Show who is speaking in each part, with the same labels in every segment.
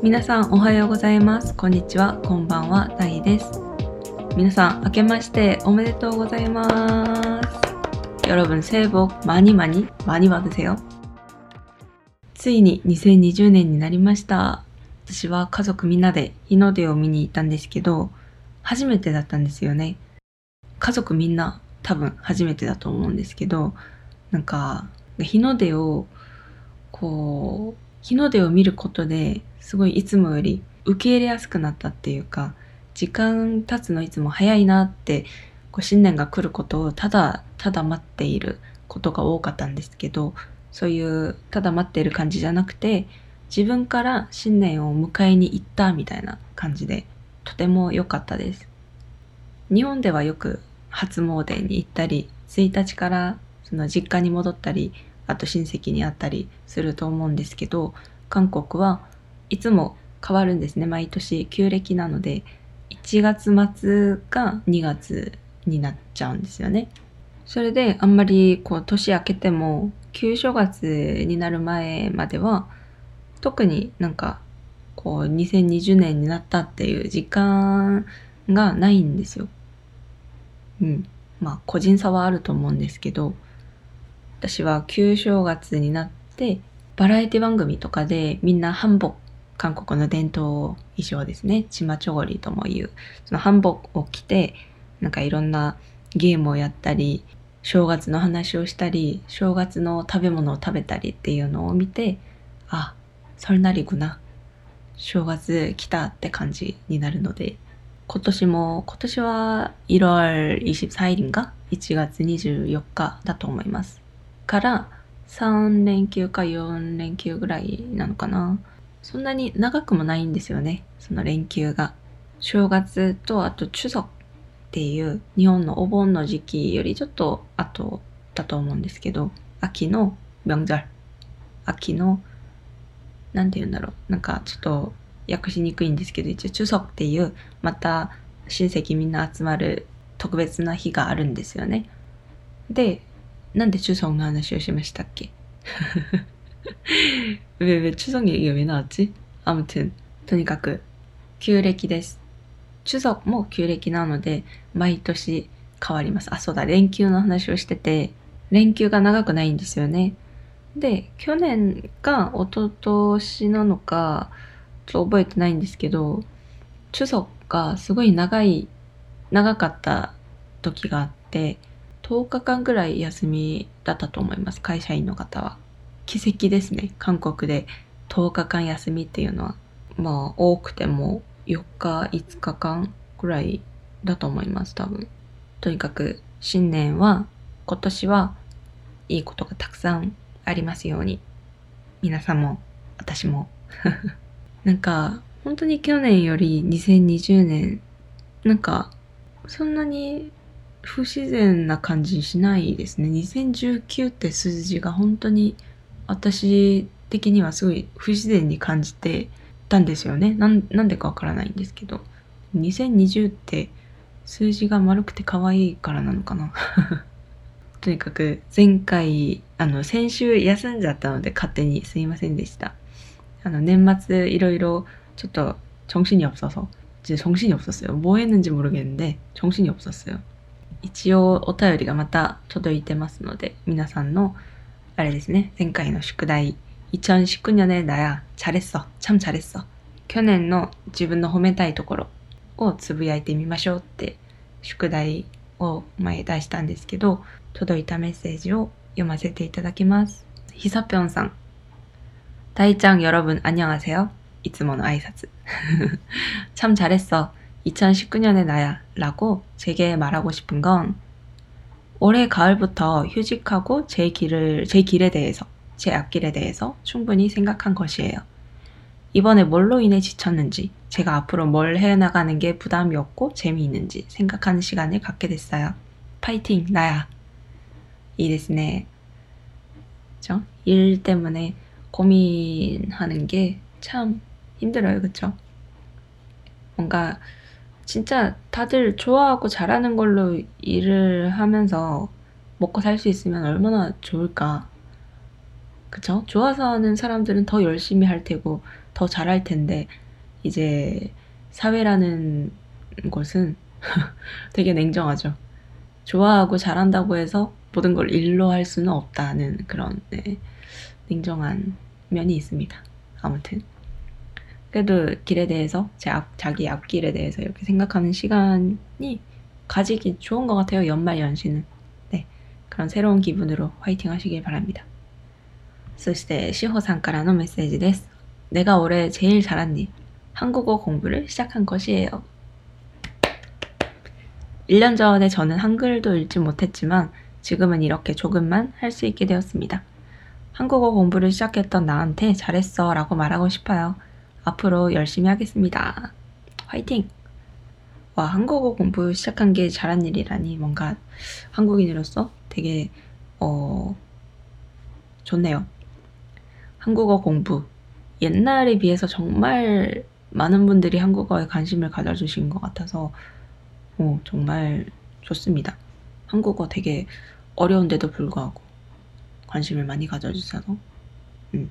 Speaker 1: 皆さんおはようございます。こんにちは。こんばんは。たいです。皆さん明けましておめでとうございます。여러분새해복많이많이많이받으세요ついに2020年になりました。私は家族みんなで日の出を見に行ったんですけど初めてだったんですよね。家族みんな多分初めてだと思うんですけどなんか日の出をこう日の出を見ることですごいいつもより受け入れやすくなったっていうか時間経つのいつも早いなってこう新年が来ることをただただ待っていることが多かったんですけどそういうただ待っている感じじゃなくて自分から新年を迎えに行ったみたいな感じでとても良かったです。日本ではよく初詣に行ったり1日からその実家に戻ったりあと親戚に会ったりすると思うんですけど韓国はいつも変わるんですね。毎年旧暦なので1月末が2月になっちゃうんですよね。それであんまりこう年明けても旧正月になる前までは特になんかこう2020年になったっていう時間がないんですよ。うん。まあ個人差はあると思うんですけど私は旧正月になってバラエティ番組とかでみんな韓服韓国の伝統衣装ですねチマチョゴリともいうその韓服を着てなんかいろんなゲームをやったり正月の話をしたり正月の食べ物を食べたりっていうのを見てあ설날이구나正月来たって感じになるので今年も今年は1월24일인가 1月24日だと思いますから3連休か4連休ぐらいなのかな そんなに長くもないんですよね、その連休が。正月とあと中足っていう日本のお盆の時期よりちょっと後だと思うんですけど、秋の明절秋の、なんて言うんだろう、なんかちょっと訳しにくいんですけど、一応中足っていう、また親戚みんな集まる特別な日があるんですよね。で、なんで中足の話をしましたっけ？왜, 왜 추석 얘기가 왜 나왔지? 아무튼, とにかく、旧暦です。추석も旧暦なので、毎年変わります。あ、そうだ、連休の話をしてて、連休が長くないんですよね。で、去年が一昨年なのか、ちょっと覚えてないんですけど、추석がすごい長い、長かった時があって、10日間ぐらい休みだったと思います会社員の方は 奇跡ですね。韓国で10日間休みっていうのは。まあ多くても4日5日間ぐらいだと思います多分。とにかく新年は今年はいいことがたくさんありますように。皆さんも私も。なんか本当に去年より2020年なんかそんなに不自然な感じしないですね。2019って数字が本当に私的にはすごい不自然に感じてたんですよね。なんなんでかわからないんですけど。2020って数字が丸くて可愛いからなのかな。とにかく前回、あの先週休んじゃったので勝手にすいませんでした。あの年末いろいろちょっと정신이없어서 이제 정신이 없었어요. 뭐 했는지 모르겠는데 정신이 없었어요. 一応お便りがまた届いてますので皆さんの あれですね前回の宿題2019년에나야잘했어참잘했어去年の自分の褒めたいところをつぶやいてみましょうって宿題を前出したんですけど届いたメッセージを読ませていただきますひさぴょんさん大ちゃん여러분안녕하세요いつもの挨拶참 잘했어 2019년의 나야 라고 제게 말하고 싶은 건 올해 가을부터 휴직하고 제 길을, 제 길에 대해서, 제 앞길에 대해서 충분히 생각한 것이에요. 이번에 뭘로 인해 지쳤는지, 제가 앞으로 뭘 해나가는 게 부담이 없고 재미있는지 생각하는 시간을 갖게 됐어요. 파이팅, 나야! 이데스네. 그쵸? 일 때문에 고민하는 게 참 힘들어요, 그쵸? 뭔가 진짜 다들 좋아하고 잘하는 걸로 일을 하면서 먹고 살 수 있으면 얼마나 좋을까. 그쵸? 좋아서 하는 사람들은 더 열심히 할 테고, 더 잘할 텐데 이제 사회라는 곳은 되게 냉정하죠. 좋아하고 잘한다고 해서 모든 걸 일로 할 수는 없다는 그런 네, 냉정한 면이 있습니다. 아무튼 그래도 길에 대해서 제 앞, 자기 앞길에 대해서 이렇게 생각하는 시간이 가지기 좋은 것 같아요. 연말 연시는 네 그런 새로운 기분으로 화이팅 하시길 바랍니다. そして志保さんからのメッセージです. 내가 올해 제일 잘한 일 한국어 공부를 시작한 것이에요. 1년 전에 저는 한글도 읽지 못했지만 지금은 이렇게 조금만 할 수 있게 되었습니다. 한국어 공부를 시작했던 나한테 잘했어 라고 말하고 싶어요. 앞으로 열심히 하겠습니다. 화이팅! 와, 한국어 공부 시작한 게 잘한 일이라니 뭔가 한국인으로서 되게, 어, 좋네요. 한국어 공부. 옛날에 비해서 정말 많은 분들이 한국어에 관심을 가져주신 것 같아서, 어, 정말 좋습니다. 한국어 되게 어려운데도 불구하고 관심을 많이 가져주셔서 음.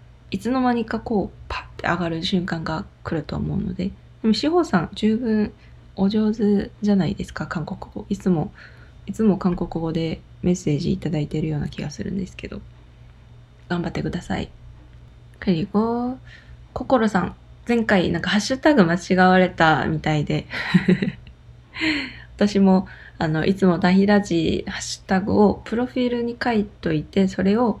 Speaker 1: いつの間にかこうパッて上がる瞬間が来ると思うのででも志保さん十分お上手じゃないですか韓国語いつもいつも韓国語でメッセージいただいてるような気がするんですけど頑張ってください그리고心さん前回なんかハッシュタグ間違われたみたいで私もあのいつもダヒラジハッシュタグをプロフィールに書いといてそれを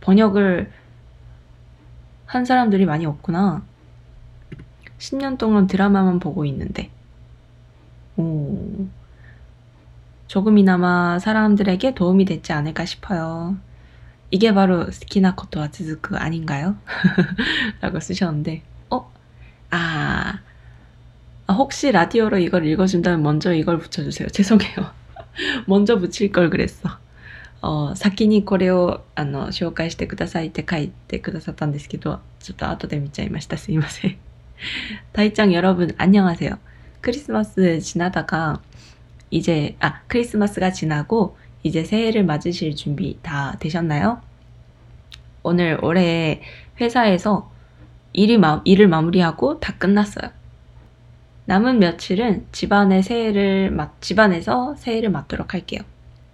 Speaker 1: 번역을 한 사람들이 많이 없구나. 10년 동안 드라마만 보고 있는데. 오, 조금이나마 사람들에게 도움이 됐지 않을까 싶어요. 이게 바로 스키나 코토와 즈즈크 아닌가요? 라고 쓰셨는데, 어? 아, 아, 혹시 라디오로 이걸 읽어준다면 먼저 이걸 붙여주세요. 죄송해요. 먼저 붙일 걸 그랬어. 어, 先にこれをあの紹介してくださいって書いてくださったんですけどちょっと後で見ちゃいましたすいません 다이짱 여러분 안녕하세요 크리스마스 지나다가 이제 아 크리스마스가 지나고 이제 새해를 맞으실 준비 다 되셨나요? 오늘 올해 회사에서 일이 마, 일을 마무리하고 다 끝났어요 남은 며칠은 집안의 새해를 맞, 집안에서 새해를 맞도록 할게요.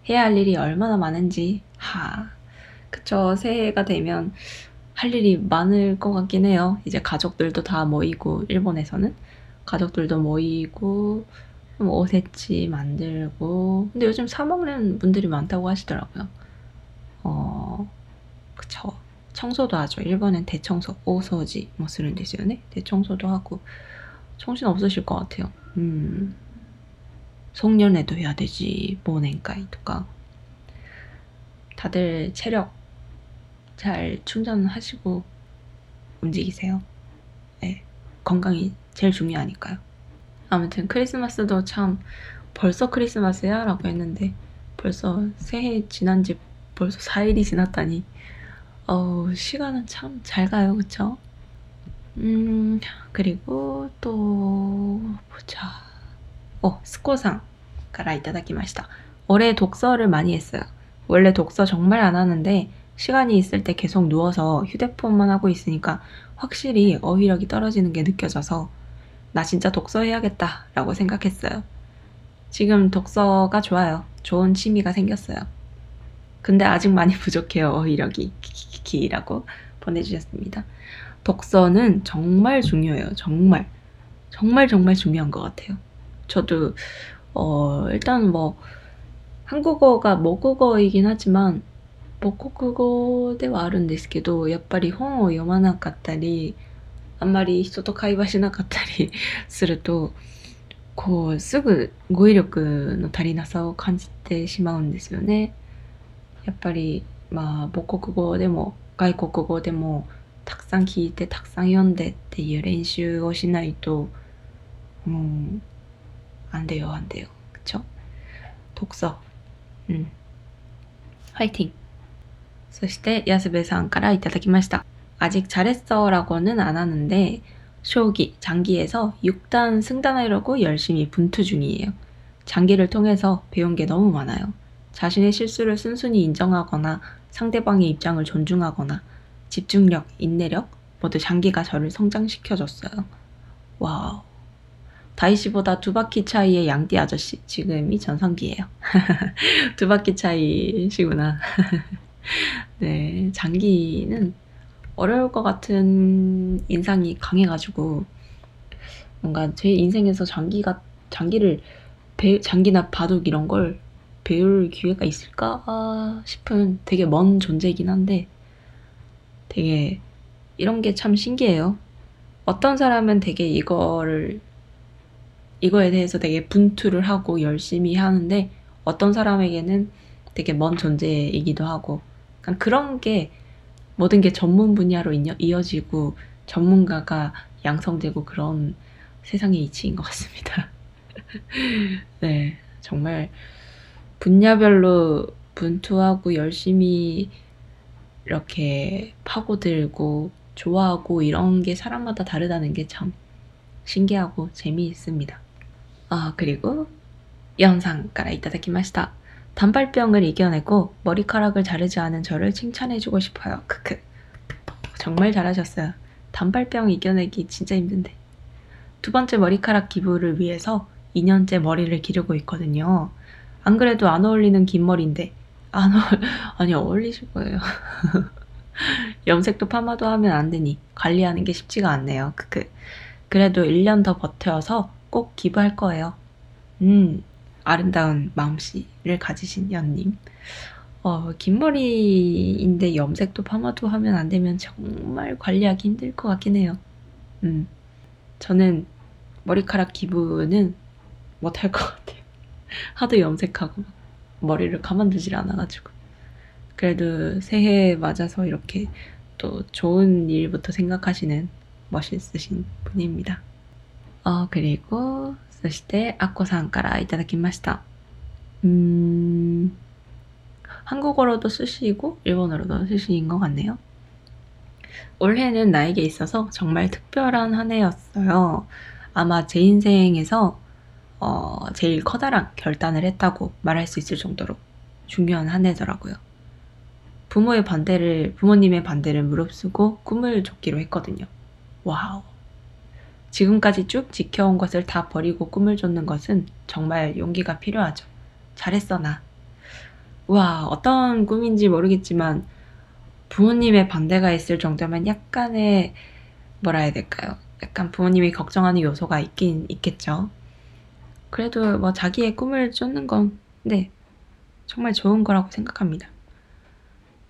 Speaker 1: 해야 할 일이 얼마나 많은지, 하. 그쵸. 새해가 되면 할 일이 많을 것 같긴 해요. 이제 가족들도 다 모이고, 일본에서는. 가족들도 모이고, 뭐 오세치 만들고. 근데 요즘 사 먹는 분들이 많다고 하시더라고요. 어, 그쵸. 청소도 하죠. 일본은 대청소, 오소지, 뭐 쓰는 데서요. 대청소도 하고. 정신 없으실 것 같아요. 음. 송년회도 해야 되지, 모냉가이 또가. 다들 체력 잘 충전하시고 움직이세요. 네, 건강이 제일 중요하니까요. 아무튼 크리스마스도 참 벌써 크리스마스야? 라고 했는데 벌써 새해 지난 지 벌써 4일이 지났다니 어우 시간은 참 잘 가요 그쵸? 음, 그리고 또 보자. 어, 스코상 가라 이다다키마시다. 올해 독서를 많이 했어요. 원래 독서 정말 안 하는데 시간이 있을 때 계속 누워서 휴대폰만 하고 있으니까 확실히 어휘력이 떨어지는 게 느껴져서 나 진짜 독서해야겠다 라고 생각했어요. 지금 독서가 좋아요. 좋은 취미가 생겼어요. 근데 아직 많이 부족해요. 어휘력이. 키키키키라고 보내주셨습니다. 독서는 정말 중요해요. 정말. 정말 정말 중요한 것 같아요. 저도 어 일단 뭐 한국어가 모국어이긴 하지만 모국어 ではあるんですけど、やっぱり本を読まなかったり、あんまり人と会話しなかったりすると、こうすぐ語彙力の足りなさを感じてしまうんですよね。やっぱりまあ母国語でも外国語でもたくさん聞いてたくさん読んでっていう練習をしないともう 안돼요안돼요그쵸 독서うんファイティンそして安部さんからいただきました아직잘했어라고는안하는데 쇼기, 장기에서 6단 승단하려고 열심히 분투 중이에요. 장기를 통해서 배운 게 너무 많아요. 자신의 실수를 순순히 인정하거나 상대방의 입장을 존중하거나 집중력, 인내력 모두 장기가 저를 성장시켜줬어요. 와우. 다이시보다 두 바퀴 차이의 양띠 아저씨 지금이 전성기예요. 두 바퀴 차이시구나. 네, 장기는 어려울 것 같은 인상이 강해가지고 뭔가 제 인생에서 장기가 장기를 배, 장기나 바둑 이런 걸 배울 기회가 있을까 싶은 되게 먼 존재이긴 한데 되게 이런 게 참 신기해요. 어떤 사람은 되게 이거를 이거에 대해서 되게 분투를 하고 열심히 하는데 어떤 사람에게는 되게 먼 존재이기도 하고 그런 게 모든 게 전문 분야로 이어지고 전문가가 양성되고 그런 세상의 이치인 것 같습니다. 네, 정말 분야별로 분투하고 열심히 이렇게 파고들고 좋아하고 이런 게 사람마다 다르다는 게 참 신기하고 재미있습니다. 어, 그리고 영상 가라 이따다키마시다. 단발병을 이겨내고 머리카락을 자르지 않은 저를 칭찬해주고 싶어요. 크크. 정말 잘하셨어요. 단발병 이겨내기 진짜 힘든데. 두 번째 머리카락 기부를 위해서 2년째 머리를 기르고 있거든요. 안 그래도 안 어울리는 긴 머리인데 안 어, 아니 어울리실 거예요. 염색도 파마도 하면 안 되니 관리하는 게 쉽지가 않네요. 크크. 그래도 1년 더 버텨서 꼭 기부할 거예요. 음, 아름다운 마음씨를 가지신 연님. 어, 긴 머리인데 염색도 파마도 하면 안 되면 정말 관리하기 힘들 것 같긴 해요. 음, 저는 머리카락 기부는 못할 것 같아요. 하도 염색하고 머리를 가만두질 않아가지고. 그래도 새해 맞아서 이렇게 또 좋은 일부터 생각하시는 멋있으신 분입니다. 어, 그리고 そして、アッコさんからいただきました。うーん、한국어로도쓰시고일본어로도쓰신것같네요올해는나에게있어서정말특별한한해였어요아마제인생에서어제일커다란결단을했다고말할수있을정도로중요한한해더라고요부모의반대를부모님의반대를무릅쓰고꿈을쫓기로했거든요와우 지금까지 쭉 지켜온 것을 다 버리고 꿈을 쫓는 것은 정말 용기가 필요하죠. 잘했어, 나. 와, 어떤 꿈인지 모르겠지만 부모님의 반대가 있을 정도면 약간의 뭐라 해야 될까요? 약간 부모님이 걱정하는 요소가 있긴 있겠죠. 그래도 뭐 자기의 꿈을 쫓는 건, 네, 정말 좋은 거라고 생각합니다.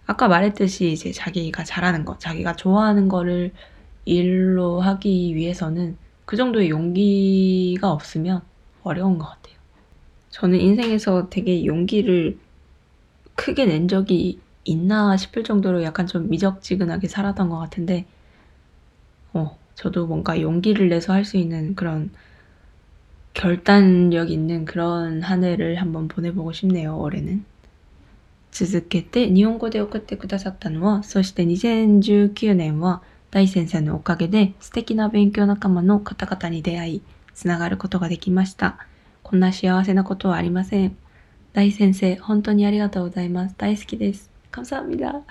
Speaker 1: 아까 말했듯이 이제 자기가 잘하는 거, 자기가 좋아하는 거를 일로 하기 위해서는 그 정도의 용기가 없으면 어려운 것 같아요. 저는 인생에서 되게 용기를 크게 낸 적이 있나 싶을 정도로 약간 좀 미적지근하게 살았던 것 같은데, 어, 저도 뭔가 용기를 내서 할 수 있는 그런 결단력 있는 그런 한 해를 한번 보내보고 싶네요, 올해는. 続けて日本語で送ってくださったのは、そして2019年は 大先生のおかげで素敵な勉強仲間の方々に出会い、つながることができました。こんな幸せなことはありません。大先生、本当にありがとうございます。大好きです。감사합니다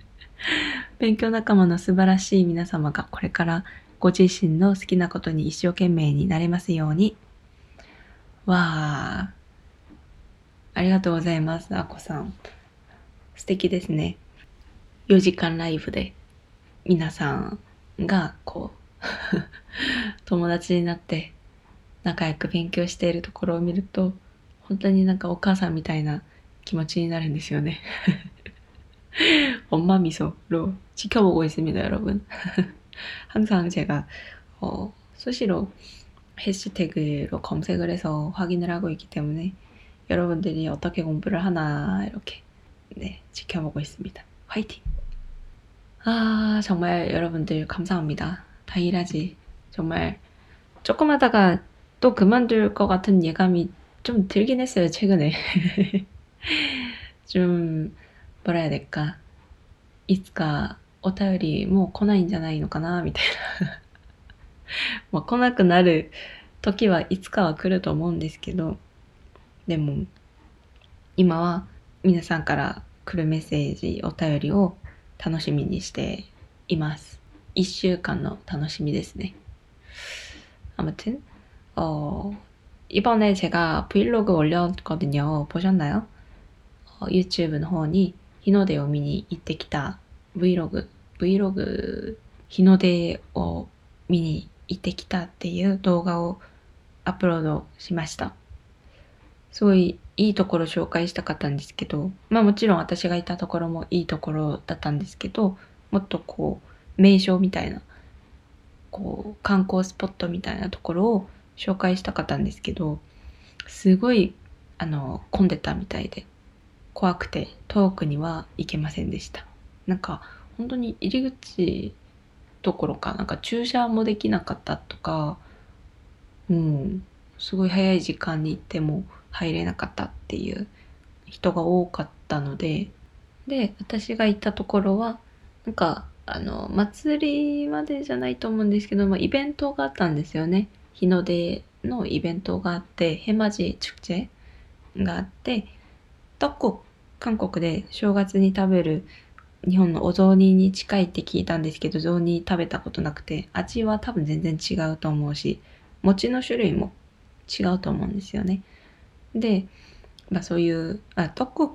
Speaker 1: 勉強仲間の素晴らしい皆様がこれからご自身の好きなことに一生懸命になれますように。わー。ありがとうございます。あこさん。素敵ですね。4時間ライブで 皆さんがこう 友達になって仲良く勉強しているところを見ると本当になんかお母さんみたいな気持ちになるんですよね。엄마미소로지켜보고있습니다여러분 항상제가어수시로 해시태그로 검색을 해서 확인을 하고 있기 때문에 여러분들이 어떻게 공부를 하나 이렇게 네, 지켜보고 있습니다. 화이팅! 아, 정말 여러분들 감사합니다. 다 일하지. 정말 조금 하다가 또 그만둘 것 같은 예감이 좀 들긴 했어요, 최근에. 좀, 뭐라 해야 될까. 이츠가 お便りもう来ないんじゃないのかなみたいなまあ来なくなる時はいつかは来ると思うんですけど、でも今は皆さんから来るメッセージ、お便りを 楽しみにしています。一週間の楽しみですね。아무튼어이번에제가브이로그올렸거든요보셨나요어 YouTube の方に日の出を見に行ってきた Vlog、Vlog 日の出を見に行ってきたっていう動画をアップロードしました。すごい いいところ紹介したかったんですけど、まあもちろん私がいたところもいいところだったんですけど、もっとこう、名所みたいな、こう、観光スポットみたいなところを紹介したかったんですけど、すごい、あの、混んでたみたいで、怖くて遠くには行けませんでした。なんか、本当に入り口どころか、なんか駐車もできなかったとか、うん、すごい早い時間に行っても入れなかったっていう人が多かったので、で、私が行ったところは、なんか、あの、祭りまでじゃないと思うんですけども、イベントがあったんですよね。日の出のイベントがあって、ヘマジチュクチェがあって、どこ、韓国で正月に食べる日本のお雑煮に近いって聞いたんですけど、雑煮食べたことなくて、味は多分全然違うと思うし、餅の種類も違うと思うんですよね。で、まあそういう、あ、特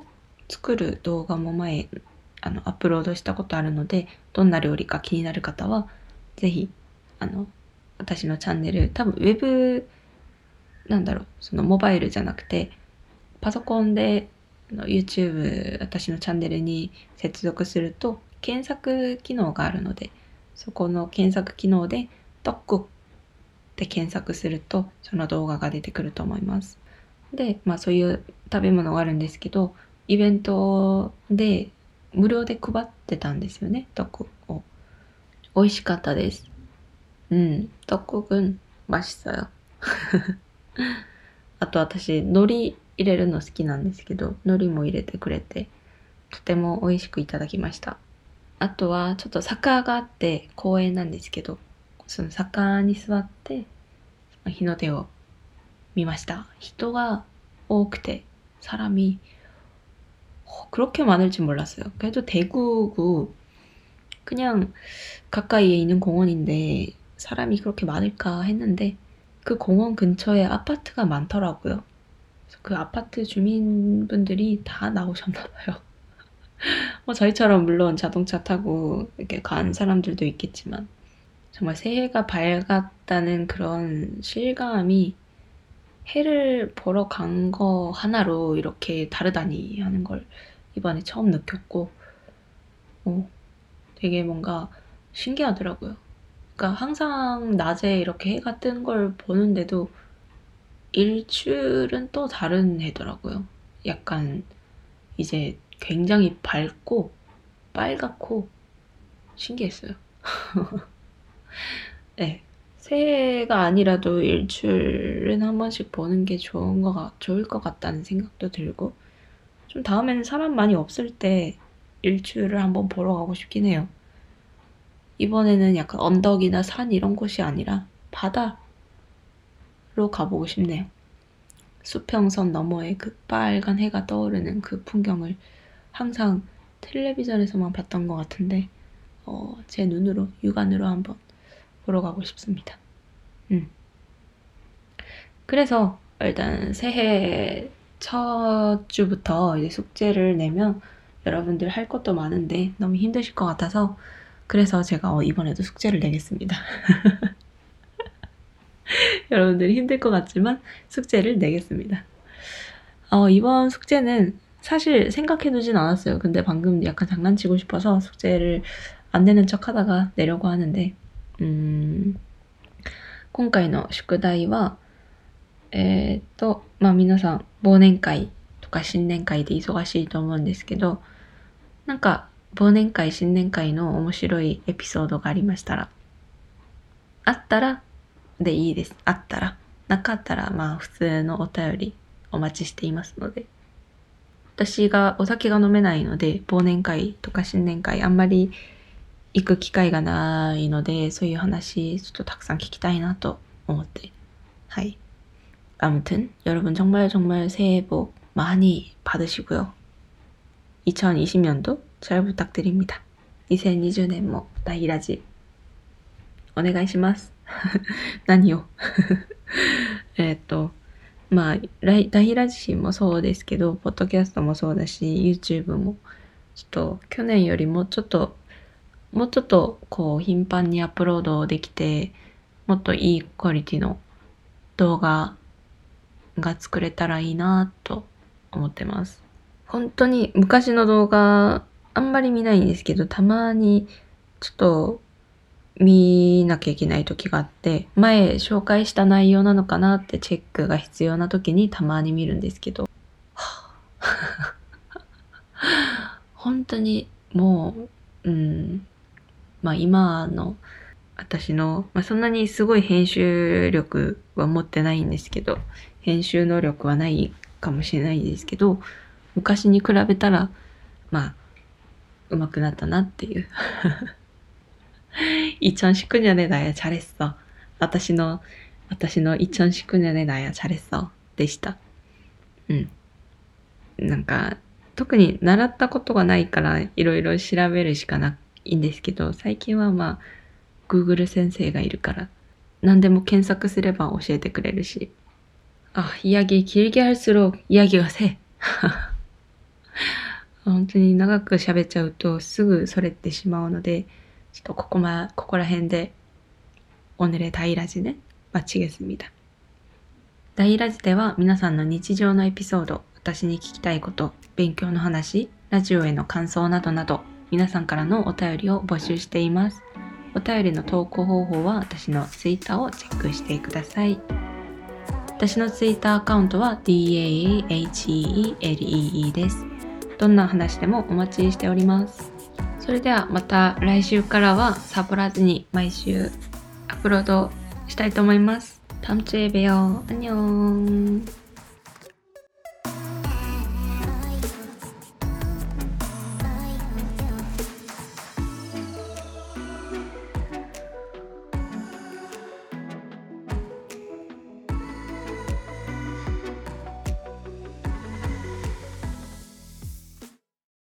Speaker 1: 作る動画も前、あの、アップロードしたことあるので、どんな料理か気になる方は、ぜひ、あの、私のチャンネル、多分ウェブ、なんだろう、そのモバイルじゃなくて、パソコンで YouTube 私のチャンネルに接続すると検索機能があるのでそこの検索機能で「ドッグ」って検索するとその動画が出てくると思います。で、まあそういう食べ物があるんですけど、イベントで無料で配ってたんですよね、トを。美味しかったです。うん、トッくん、ましたよ。あと私、海苔入れるの好きなんですけど、海苔も入れてくれて、とても美味しくいただきました。あとは、ちょっと坂があって公園なんですけど、その坂に座って、日の出を 見ました。人が多くて、사람이그렇게많을지몰랐어요그래도대구고그냥가까이에있는공원인데사람이그렇게많을까했는데그공원근처에아파트가많더라고요그 아파트 주민분들이 다 나오셨나 봐요. 뭐 저희처럼 물론 자동차 타고 이렇게 간 사람들도 있겠지만 정말 새해가 밝았다는 그런 실감이 해를 보러 간 거 하나로 이렇게 다르다니 하는 걸 이번에 처음 느꼈고 어, 되게 뭔가 신기하더라고요. 그러니까 항상 낮에 이렇게 해가 뜬 걸 보는데도 일출은 또 다른 해더라고요. 약간 이제 굉장히 밝고 빨갛고 신기했어요. 네. 새해가 아니라도 일출은 한 번씩 보는 게 좋은 거 같, 좋을 것 같다는 생각도 들고 좀 다음에는 사람 많이 없을 때 일출을 한번 보러 가고 싶긴 해요. 이번에는 약간 언덕이나 산 이런 곳이 아니라 바다 로 가보고 싶네요. 수평선 너머에 그 빨간 해가 떠오르는 그 풍경을 항상 텔레비전에서만 봤던 것 같은데 어, 제 눈으로 육안으로 한번 보러 가고 싶습니다. 음. 그래서 일단 새해 첫 주부터 이제 숙제를 내면 여러분들 할 것도 많은데 너무 힘드실 것 같아서 그래서 제가 어, 이번에도 숙제를 내겠습니다. 여러분들이 힘들 것 같지만 숙제를 내겠습니다. 어, 이번 숙제는 사실 생각해두진 않았어요. 근데 방금 약간 장난치고 싶어서 숙제를 안 내는 척 하다가 내려고 하는데, 음, 今回の宿題は、えー、っと、まあ皆さん忘年会とか新年会で忙しいと思うんですけど、なんか忘年会、新年会の面白いエピソードがありましたら、あったらでいいです。あったら。なかったら、まあ普通のお便りお待ちしていますので。私がお酒が飲めないので、忘年会とか新年会あんまり行く機会がないので、そういう話ちょっとたくさん聞きたいなと思って。はい。아무튼여러분정말정말새해복많이받으시고요2020년도잘부탁드립니다2020年も大ラジお願いします。何をえっと、まあ、大ラジもそうですけど、ポッドキャストもそうだし、YouTube も、ちょっと去年よりもちょっと、 もうちょっとこう頻繁にアップロードできて、もっといいクオリティの動画が作れたらいいなと思ってます。本当に昔の動画あんまり見ないんですけど、たまにちょっと見なきゃいけない時があって、前紹介した内容なのかなってチェックが必要な時にたまに見るんですけど、本当にもう、うん、まあ、今の私の、まあ、そんなにすごい編集力は持ってないんですけど編集能力はないかもしれないですけど昔に比べたらまあ上手くなったなっていう。一ちしくにゃねだやチャレッソ。私の私の一ちしくにゃねだやチャレッソでした。うん。なんか特に習ったことがないからいろいろ調べるしかなくいんですけど、最近はまあ、Google 先生がいるから、何でも検索すれば教えてくれるし、あ、이야기길게할수록이야기가 새。 本当に長く喋っちゃうとすぐそれってしまうので、ちょっとここま、ここら辺で오늘의다이라지는마치겠습니다ダイラジでは皆さんの日常のエピソード、私に聞きたいこと、勉強の話、ラジオへの感想などなど、 皆さんからのお便りを募集しています。お便りの投稿方法は私の Twitter をチェックしてください。私の Twitter アカウントは DAHELEE です。どんな話でもお待ちしております。それではまた来週からはサボらずに毎週アップロードしたいと思います。다음주에봬요안녕